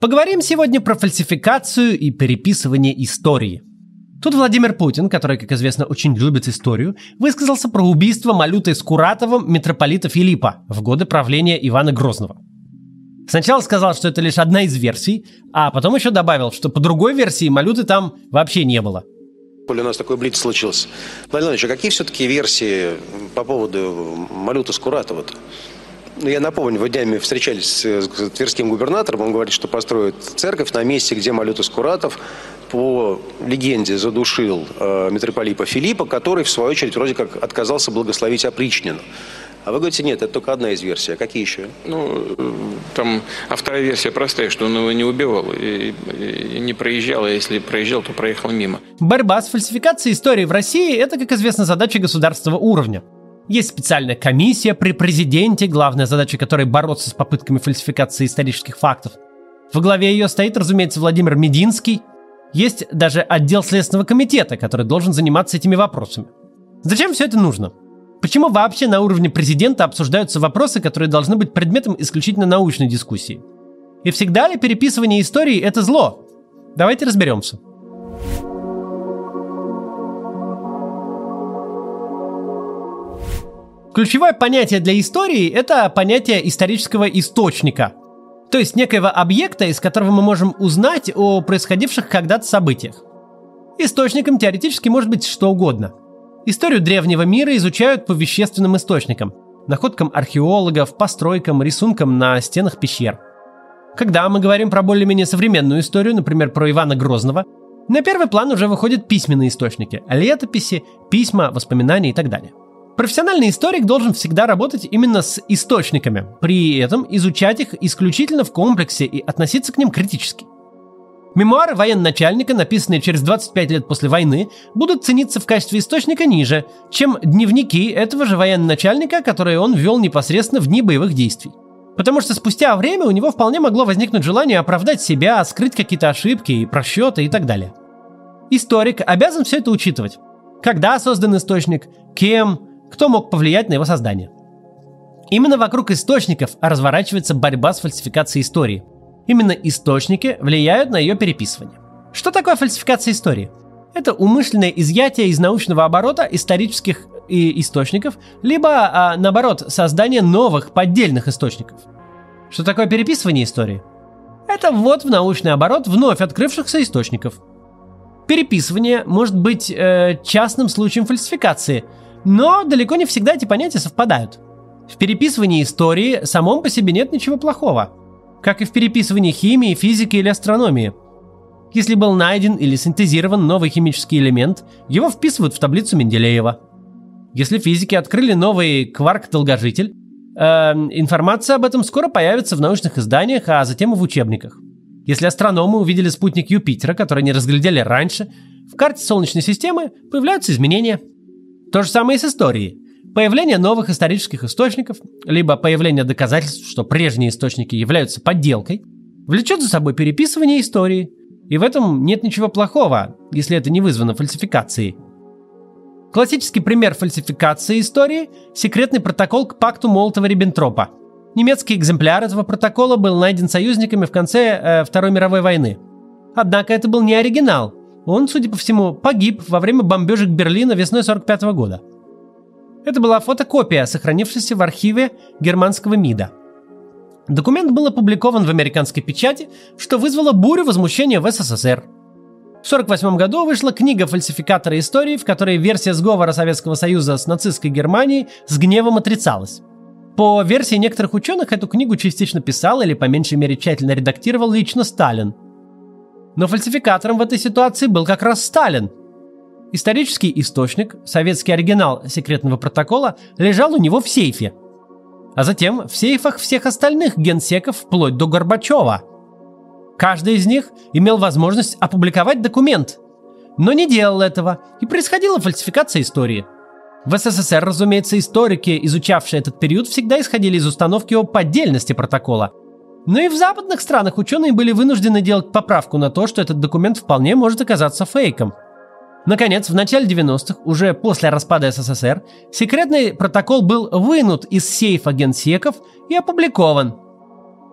Поговорим сегодня про фальсификацию и переписывание истории. Тут Владимир Путин, который, как известно, очень любит историю, высказался про убийство Малютой Скуратовым митрополита Филиппа в годы правления Ивана Грозного. Сначала сказал, что это лишь одна из версий, а потом еще добавил, что по другой версии Малюты там вообще не было. У нас такой блиц случился. Владимир Владимирович, а какие все-таки версии по поводу Малюты Скуратова-то? Ну, я напомню, вы днями встречались с тверским губернатором, он говорит, что построит церковь на месте, где Малютус Куратов по легенде задушил э, митрополита Филиппа, который, в свою очередь, вроде как отказался благословить опричнину. А вы говорите, нет, это только одна из версий. А какие еще? Ну, там, а вторая версия простая, что он его не убивал и, и не проезжал, а если проезжал, то проехал мимо. Борьба с фальсификацией истории в России – это, как известно, задача государственного уровня. Есть специальная комиссия при президенте, главная задача которой бороться с попытками фальсификации исторических фактов. В главе ее стоит, разумеется, Владимир Мединский. Есть даже отдел Следственного комитета, который должен заниматься этими вопросами. Зачем все это нужно? Почему вообще на уровне президента обсуждаются вопросы, которые должны быть предметом исключительно научной дискуссии? И всегда ли переписывание истории – это зло? Давайте разберемся. Ключевое понятие для истории – это понятие исторического источника. То есть некоего объекта, из которого мы можем узнать о происходивших когда-то событиях. Источником теоретически может быть что угодно. Историю древнего мира изучают по вещественным источникам – находкам археологов, постройкам, рисункам на стенах пещер. Когда мы говорим про более-менее современную историю, например, про Ивана Грозного, на первый план уже выходят письменные источники – летописи, письма, воспоминания и так далее – Профессиональный историк должен всегда работать именно с источниками, при этом изучать их исключительно в комплексе и относиться к ним критически. Мемуары военачальника, написанные через 25 лет после войны, будут цениться в качестве источника ниже, чем дневники этого же военачальника, которые он вел непосредственно в дни боевых действий. Потому что спустя время у него вполне могло возникнуть желание оправдать себя, скрыть какие-то ошибки и просчеты и так далее. Историк обязан все это учитывать. Когда создан источник, кем, кто мог повлиять на его создание. Именно вокруг источников разворачивается борьба с фальсификацией истории. Именно источники влияют на ее переписывание. Что такое фальсификация истории? Это умышленное изъятие из научного оборота исторических и источников, либо, а, наоборот, создание новых поддельных источников. Что такое переписывание истории? Это ввод в научный оборот вновь открывшихся источников. Переписывание может быть э, частным случаем фальсификации – но далеко не всегда эти понятия совпадают. В переписывании истории самом по себе нет ничего плохого, как и в переписывании химии, физики или астрономии. Если был найден или синтезирован новый химический элемент, его вписывают в таблицу Менделеева. Если физики открыли новый кварк-долгожитель, э, информация об этом скоро появится в научных изданиях, а затем и в учебниках. Если астрономы увидели спутник Юпитера, который не разглядели раньше, в карте Солнечной системы появляются изменения – то же самое и с историей. Появление новых исторических источников, либо появление доказательств, что прежние источники являются подделкой, влечет за собой переписывание истории. И в этом нет ничего плохого, если это не вызвано фальсификацией. Классический пример фальсификации истории – секретный протокол к пакту Молотова-Риббентропа. Немецкий экземпляр этого протокола был найден союзниками в конце э, Второй мировой войны. Однако это был не оригинал, он, судя по всему, погиб во время бомбежек Берлина весной 45 года. Это была фотокопия, сохранившаяся в архиве германского МИДа. Документ был опубликован в американской печати, что вызвало бурю возмущения в СССР. В 1948 году вышла книга фальсификатора истории, в которой версия сговора Советского Союза с нацистской Германией с гневом отрицалась. По версии некоторых ученых, эту книгу частично писал или по меньшей мере тщательно редактировал лично Сталин – но фальсификатором в этой ситуации был как раз Сталин. Исторический источник, советский оригинал секретного протокола, лежал у него в сейфе. А затем в сейфах всех остальных генсеков вплоть до Горбачева. Каждый из них имел возможность опубликовать документ, но не делал этого, и происходила фальсификация истории. В СССР, разумеется, историки, изучавшие этот период, всегда исходили из установки о поддельности протокола – но и в западных странах ученые были вынуждены делать поправку на то, что этот документ вполне может оказаться фейком. Наконец, в начале 90-х, уже после распада СССР, секретный протокол был вынут из сейфа генсеков и опубликован.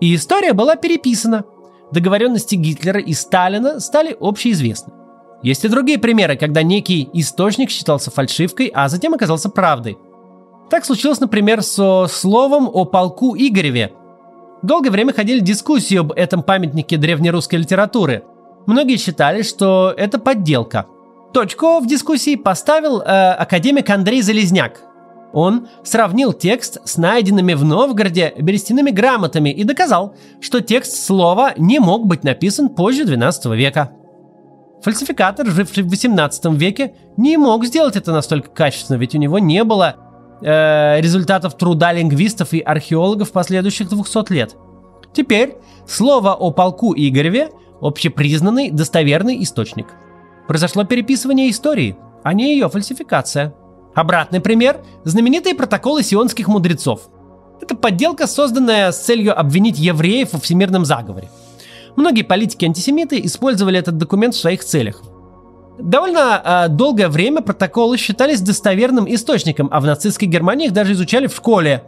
И история была переписана. договоренности Гитлера и Сталина стали общеизвестны. Есть и другие примеры, когда некий источник считался фальшивкой, а затем оказался правдой. Так случилось, например, со словом о полку Игореве. Долгое время ходили дискуссии об этом памятнике древнерусской литературы. Многие считали, что это подделка. Точку в дискуссии поставил э, академик Андрей Залезняк. Он сравнил текст с найденными в Новгороде берестяными грамотами и доказал, что текст слова не мог быть написан позже XII века. Фальсификатор, живший в 18 веке, не мог сделать это настолько качественно, ведь у него не было э, результатов труда лингвистов и археологов последующих 200 лет. Теперь слово о полку Игореве – общепризнанный достоверный источник. Произошло переписывание истории, а не ее фальсификация. Обратный пример – знаменитые протоколы сионских мудрецов. Это подделка, созданная с целью обвинить евреев во всемирном заговоре – Многие политики-антисемиты использовали этот документ в своих целях. Довольно э, долгое время протоколы считались достоверным источником, а в нацистской Германии их даже изучали в школе.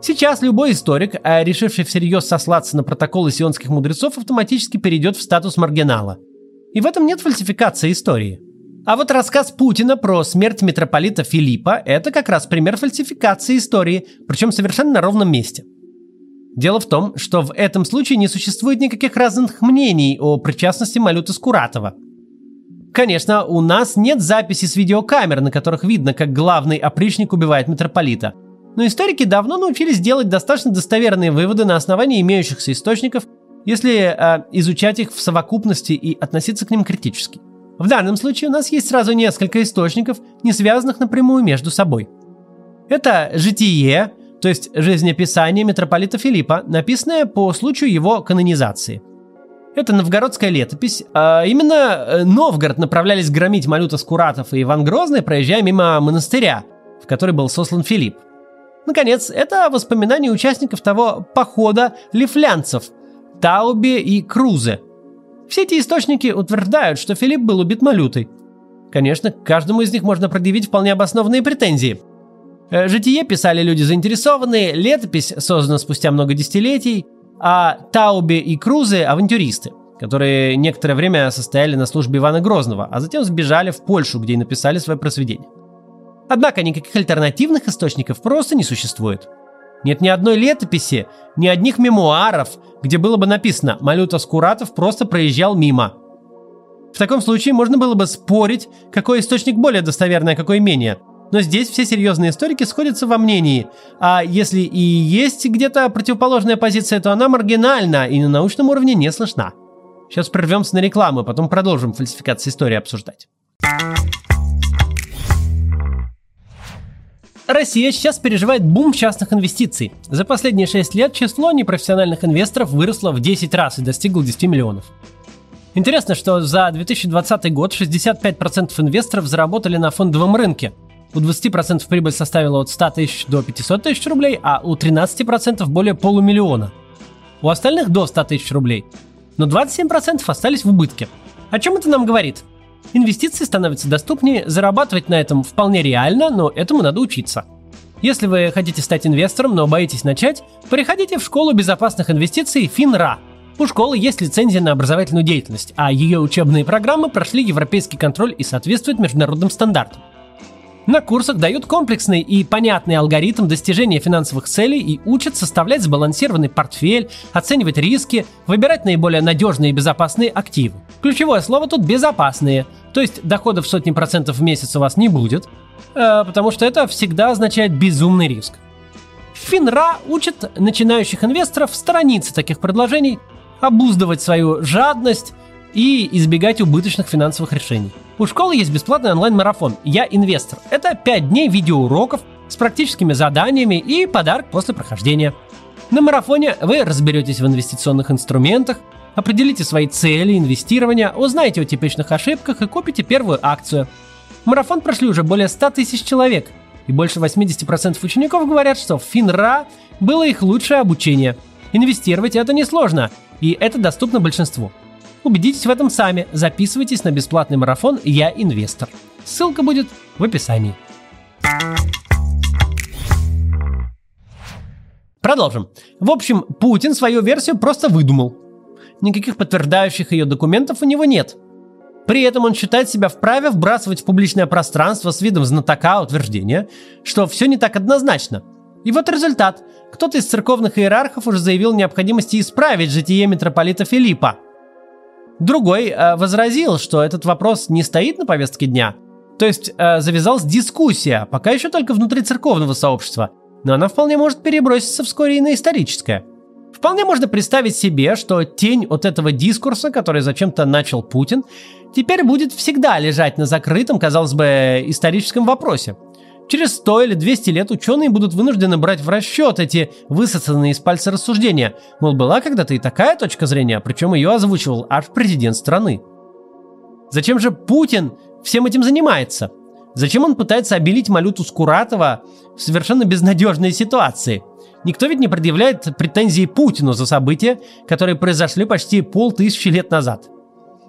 Сейчас любой историк, э, решивший всерьез сослаться на протоколы сионских мудрецов, автоматически перейдет в статус маргинала. И в этом нет фальсификации истории. А вот рассказ Путина про смерть митрополита Филиппа – это как раз пример фальсификации истории, причем совершенно на ровном месте – Дело в том, что в этом случае не существует никаких разных мнений о причастности Малюты Скуратова. Конечно, у нас нет записи с видеокамер, на которых видно, как главный опричник убивает митрополита. Но историки давно научились делать достаточно достоверные выводы на основании имеющихся источников, если э, изучать их в совокупности и относиться к ним критически. В данном случае у нас есть сразу несколько источников, не связанных напрямую между собой. Это «Житие», то есть жизнеописание митрополита Филиппа, написанное по случаю его канонизации. Это новгородская летопись. А именно э, Новгород направлялись громить Малюта Скуратов и Иван Грозный, проезжая мимо монастыря, в который был сослан Филипп. Наконец, это воспоминания участников того похода лифлянцев, Таубе и Крузе. Все эти источники утверждают, что Филипп был убит Малютой. Конечно, к каждому из них можно предъявить вполне обоснованные претензии – Э, житие писали люди заинтересованные, летопись создана спустя много десятилетий, а Таубе и Крузы – авантюристы, которые некоторое время состояли на службе Ивана Грозного, а затем сбежали в Польшу, где и написали свое произведение. Однако никаких альтернативных источников просто не существует. Нет ни одной летописи, ни одних мемуаров, где было бы написано «Малюта Скуратов просто проезжал мимо». В таком случае можно было бы спорить, какой источник более достоверный, а какой менее – но здесь все серьезные историки сходятся во мнении. А если и есть где-то противоположная позиция, то она маргинальна и на научном уровне не слышна. Сейчас прервемся на рекламу, потом продолжим фальсификации истории обсуждать. Россия сейчас переживает бум частных инвестиций. За последние 6 лет число непрофессиональных инвесторов выросло в 10 раз и достигло 10 миллионов. Интересно, что за 2020 год 65% инвесторов заработали на фондовом рынке, у 20% прибыль составила от 100 тысяч до 500 тысяч рублей, а у 13% более полумиллиона. У остальных до 100 тысяч рублей. Но 27% остались в убытке. О чем это нам говорит? Инвестиции становятся доступнее, зарабатывать на этом вполне реально, но этому надо учиться. Если вы хотите стать инвестором, но боитесь начать, приходите в школу безопасных инвестиций ФИНРА. У школы есть лицензия на образовательную деятельность, а ее учебные программы прошли европейский контроль и соответствуют международным стандартам. На курсах дают комплексный и понятный алгоритм достижения финансовых целей и учат составлять сбалансированный портфель, оценивать риски, выбирать наиболее надежные и безопасные активы. Ключевое слово тут «безопасные», то есть доходов сотни процентов в месяц у вас не будет, э, потому что это всегда означает безумный риск. Финра учит начинающих инвесторов сторониться таких предложений, обуздывать свою жадность и избегать убыточных финансовых решений. У школы есть бесплатный онлайн-марафон «Я инвестор». Это 5 дней видеоуроков с практическими заданиями и подарок после прохождения. На марафоне вы разберетесь в инвестиционных инструментах, определите свои цели инвестирования, узнаете о типичных ошибках и купите первую акцию. Марафон прошли уже более 100 тысяч человек, и больше 80% учеников говорят, что Финра было их лучшее обучение. Инвестировать это несложно, и это доступно большинству. Убедитесь в этом сами. Записывайтесь на бесплатный марафон «Я инвестор». Ссылка будет в описании. Продолжим. В общем, Путин свою версию просто выдумал. никаких подтверждающих ее документов у него нет. При этом он считает себя вправе вбрасывать в публичное пространство с видом знатока утверждение, что все не так однозначно. И вот результат. Кто-то из церковных иерархов уже заявил необходимости исправить житие митрополита Филиппа. Другой э, возразил, что этот вопрос не стоит на повестке дня. То есть э, завязалась дискуссия, пока еще только внутри церковного сообщества, но она вполне может переброситься вскоре и на историческое. Вполне можно представить себе, что тень от этого дискурса, который зачем-то начал Путин, теперь будет всегда лежать на закрытом, казалось бы, историческом вопросе – Через 100 или 200 лет ученые будут вынуждены брать в расчет эти высосанные из пальца рассуждения. Мол, была когда-то и такая точка зрения, причем ее озвучивал аж президент страны. Зачем же Путин всем этим занимается? Зачем он пытается обелить Малюту Скуратова в совершенно безнадежной ситуации? Никто ведь не предъявляет претензии Путину за события, которые произошли почти полтысячи лет назад.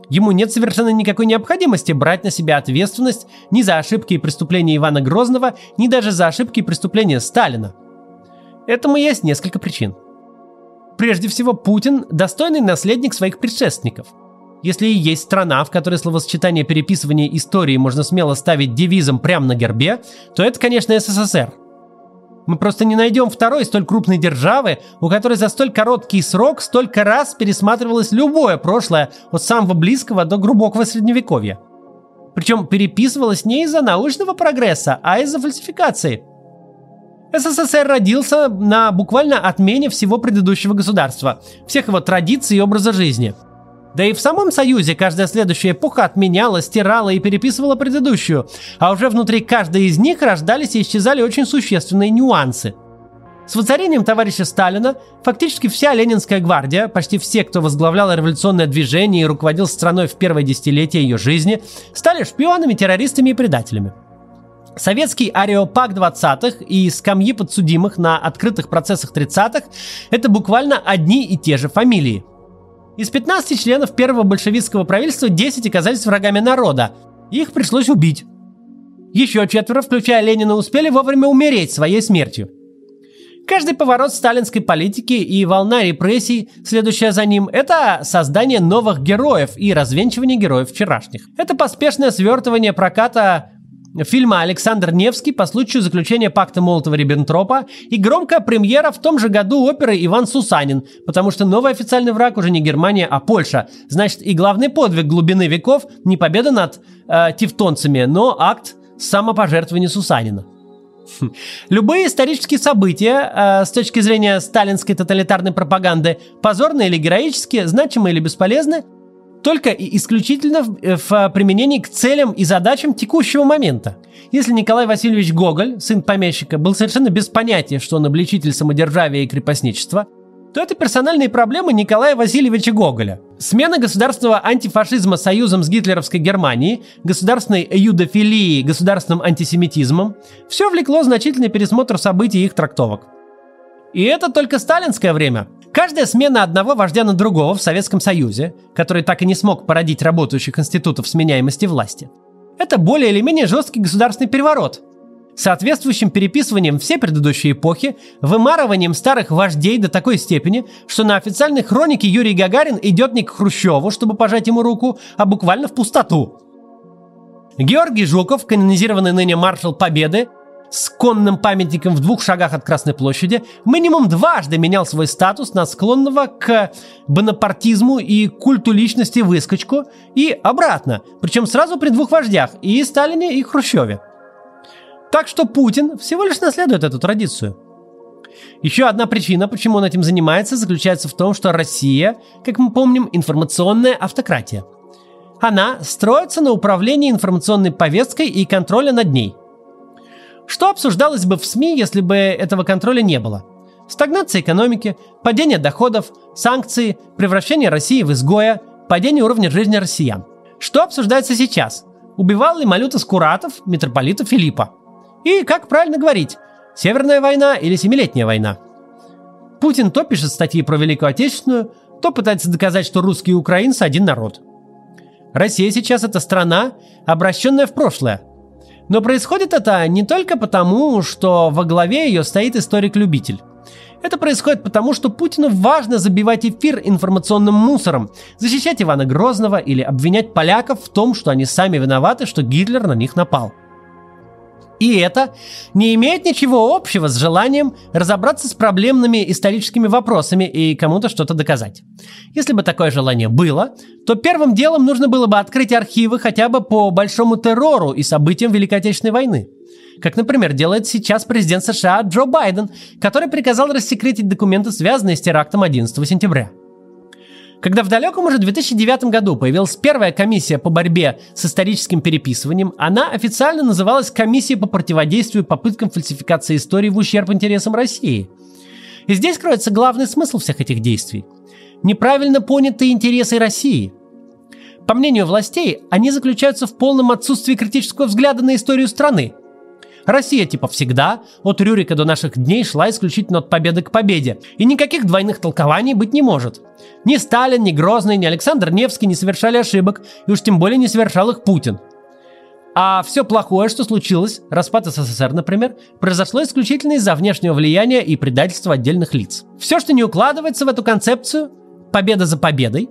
Ему нет совершенно никакой необходимости брать на себя ответственность ни за ошибки и преступления Ивана Грозного, ни даже за ошибки и преступления Сталина. Этому есть несколько причин. Прежде всего, Путин – достойный наследник своих предшественников. Если и есть страна, в которой словосочетание переписывания истории можно смело ставить девизом прямо на гербе, то это, конечно, СССР – мы просто не найдем второй столь крупной державы, у которой за столь короткий срок столько раз пересматривалось любое прошлое от самого близкого до глубокого средневековья. Причем переписывалось не из-за научного прогресса, а из-за фальсификации. СССР родился на буквально отмене всего предыдущего государства, всех его традиций и образа жизни – да и в самом Союзе каждая следующая эпоха отменяла, стирала и переписывала предыдущую, а уже внутри каждой из них рождались и исчезали очень существенные нюансы. С воцарением товарища Сталина фактически вся Ленинская гвардия, почти все, кто возглавлял революционное движение и руководил страной в первое десятилетие ее жизни, стали шпионами, террористами и предателями. Советский ареопаг 20-х и скамьи подсудимых на открытых процессах 30-х – это буквально одни и те же фамилии – из 15 членов первого большевистского правительства 10 оказались врагами народа. Их пришлось убить. Еще четверо, включая Ленина, успели вовремя умереть своей смертью. Каждый поворот сталинской политики и волна репрессий, следующая за ним, это создание новых героев и развенчивание героев вчерашних. Это поспешное свертывание проката фильма «Александр Невский» по случаю заключения пакта Молотова-Риббентропа и громкая премьера в том же году оперы «Иван Сусанин», потому что новый официальный враг уже не Германия, а Польша. Значит, и главный подвиг глубины веков не победа над э, тевтонцами, но акт самопожертвования Сусанина. Хм. Любые исторические события э, с точки зрения сталинской тоталитарной пропаганды, позорные или героические, значимые или бесполезны, только и исключительно в, э, в применении к целям и задачам текущего момента. Если Николай Васильевич Гоголь, сын помещика, был совершенно без понятия, что он обличитель самодержавия и крепостничества, то это персональные проблемы Николая Васильевича Гоголя. Смена государственного антифашизма союзом с гитлеровской Германией, государственной юдофилией, государственным антисемитизмом – все влекло значительный пересмотр событий и их трактовок. И это только сталинское время. Каждая смена одного вождя на другого в Советском Союзе, который так и не смог породить работающих институтов сменяемости власти, это более или менее жесткий государственный переворот, соответствующим переписыванием все предыдущие эпохи, вымарыванием старых вождей до такой степени, что на официальной хронике Юрий Гагарин идет не к Хрущеву, чтобы пожать ему руку, а буквально в пустоту. Георгий Жуков, канонизированный ныне маршал Победы, с конным памятником в двух шагах от Красной площади, минимум дважды менял свой статус на склонного к бонапартизму и культу личности выскочку и обратно, причем сразу при двух вождях, и Сталине, и Хрущеве. Так что Путин всего лишь наследует эту традицию. Еще одна причина, почему он этим занимается, заключается в том, что Россия, как мы помним, информационная автократия. Она строится на управлении информационной повесткой и контроле над ней – что обсуждалось бы в СМИ, если бы этого контроля не было? Стагнация экономики, падение доходов, санкции, превращение России в изгоя, падение уровня жизни россиян. Что обсуждается сейчас? Убивал ли Малюта Скуратов митрополита Филиппа? И как правильно говорить, Северная война или Семилетняя война? Путин то пишет статьи про Великую Отечественную, то пытается доказать, что русские и украинцы один народ. Россия сейчас это страна, обращенная в прошлое – но происходит это не только потому, что во главе ее стоит историк-любитель. Это происходит потому, что Путину важно забивать эфир информационным мусором, защищать Ивана Грозного или обвинять поляков в том, что они сами виноваты, что Гитлер на них напал. И это не имеет ничего общего с желанием разобраться с проблемными историческими вопросами и кому-то что-то доказать. Если бы такое желание было, то первым делом нужно было бы открыть архивы хотя бы по большому террору и событиям Великой Отечественной войны. Как, например, делает сейчас президент США Джо Байден, который приказал рассекретить документы, связанные с терактом 11 сентября – когда в далеком уже 2009 году появилась первая комиссия по борьбе с историческим переписыванием, она официально называлась Комиссией по противодействию попыткам фальсификации истории в ущерб интересам России. И здесь кроется главный смысл всех этих действий. Неправильно понятые интересы России. По мнению властей, они заключаются в полном отсутствии критического взгляда на историю страны – Россия типа всегда, от Рюрика до наших дней шла исключительно от победы к победе, и никаких двойных толкований быть не может. Ни Сталин, ни Грозный, ни Александр Невский не совершали ошибок, и уж тем более не совершал их Путин. А все плохое, что случилось, распад СССР, например, произошло исключительно из-за внешнего влияния и предательства отдельных лиц. Все, что не укладывается в эту концепцию, победа за победой,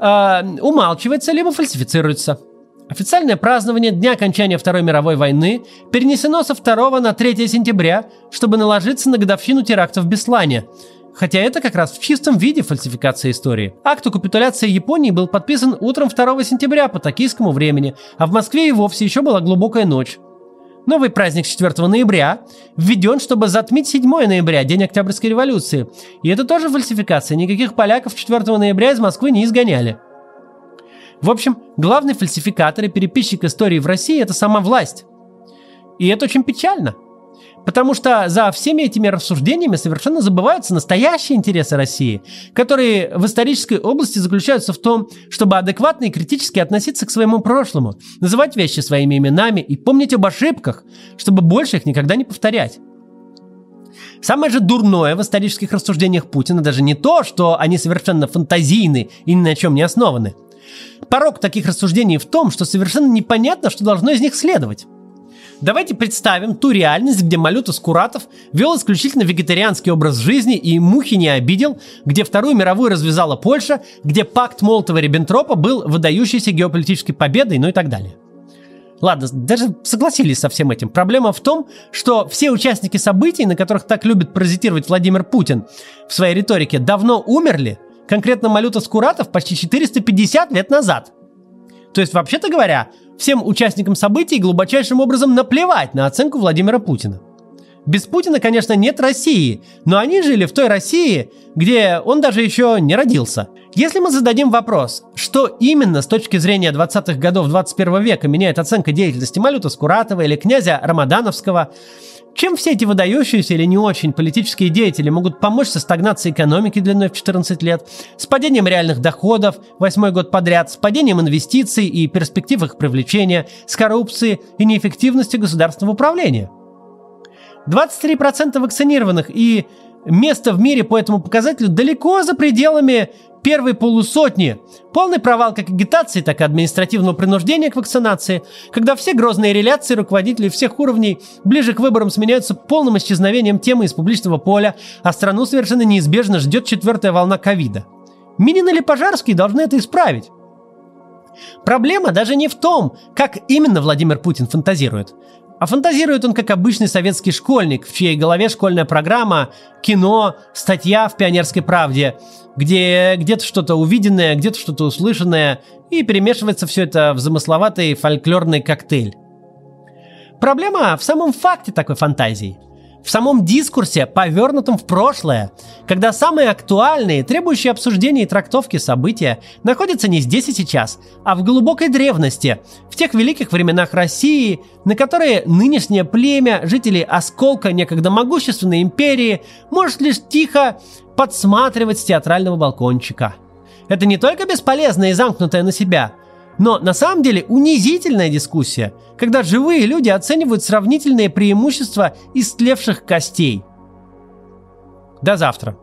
э, умалчивается либо фальсифицируется – Официальное празднование Дня окончания Второй мировой войны перенесено со 2 на 3 сентября, чтобы наложиться на годовщину терактов в Беслане. Хотя это как раз в чистом виде фальсификация истории. Акт о капитуляции Японии был подписан утром 2 сентября по токийскому времени, а в Москве и вовсе еще была глубокая ночь. Новый праздник 4 ноября введен, чтобы затмить 7 ноября, день Октябрьской революции. И это тоже фальсификация, никаких поляков 4 ноября из Москвы не изгоняли. В общем, главный фальсификатор и переписчик истории в России – это сама власть. И это очень печально. Потому что за всеми этими рассуждениями совершенно забываются настоящие интересы России, которые в исторической области заключаются в том, чтобы адекватно и критически относиться к своему прошлому, называть вещи своими именами и помнить об ошибках, чтобы больше их никогда не повторять. Самое же дурное в исторических рассуждениях Путина даже не то, что они совершенно фантазийны и ни на чем не основаны – Порог таких рассуждений в том, что совершенно непонятно, что должно из них следовать. Давайте представим ту реальность, где Малюта Скуратов вел исключительно вегетарианский образ жизни и мухи не обидел, где Вторую мировую развязала Польша, где пакт Молотова-Риббентропа был выдающейся геополитической победой, ну и так далее. Ладно, даже согласились со всем этим. Проблема в том, что все участники событий, на которых так любит паразитировать Владимир Путин в своей риторике, давно умерли – конкретно Малюта Скуратов почти 450 лет назад. То есть, вообще-то говоря, всем участникам событий глубочайшим образом наплевать на оценку Владимира Путина. Без Путина, конечно, нет России, но они жили в той России, где он даже еще не родился. Если мы зададим вопрос, что именно с точки зрения 20-х годов 21 века меняет оценка деятельности Малюта Скуратова или князя Рамадановского, чем все эти выдающиеся или не очень политические деятели могут помочь со стагнацией экономики длиной в 14 лет, с падением реальных доходов восьмой год подряд, с падением инвестиций и перспектив их привлечения, с коррупцией и неэффективностью государственного управления? 23% вакцинированных и место в мире по этому показателю далеко за пределами первой полусотни. Полный провал как агитации, так и административного принуждения к вакцинации, когда все грозные реляции руководителей всех уровней ближе к выборам сменяются полным исчезновением темы из публичного поля, а страну совершенно неизбежно ждет четвертая волна ковида. Минин или Пожарский должны это исправить. Проблема даже не в том, как именно Владимир Путин фантазирует. А фантазирует он как обычный советский школьник, в чьей голове школьная программа, кино, статья в «Пионерской правде», где где-то что-то увиденное, где-то что-то услышанное, и перемешивается все это в замысловатый фольклорный коктейль. Проблема в самом факте такой фантазии – в самом дискурсе, повернутом в прошлое, когда самые актуальные, требующие обсуждения и трактовки события находятся не здесь и сейчас, а в глубокой древности, в тех великих временах России, на которые нынешнее племя, жители осколка некогда могущественной империи, может лишь тихо подсматривать с театрального балкончика. Это не только бесполезное и замкнутое на себя – но на самом деле унизительная дискуссия, когда живые люди оценивают сравнительные преимущества истлевших костей. До завтра.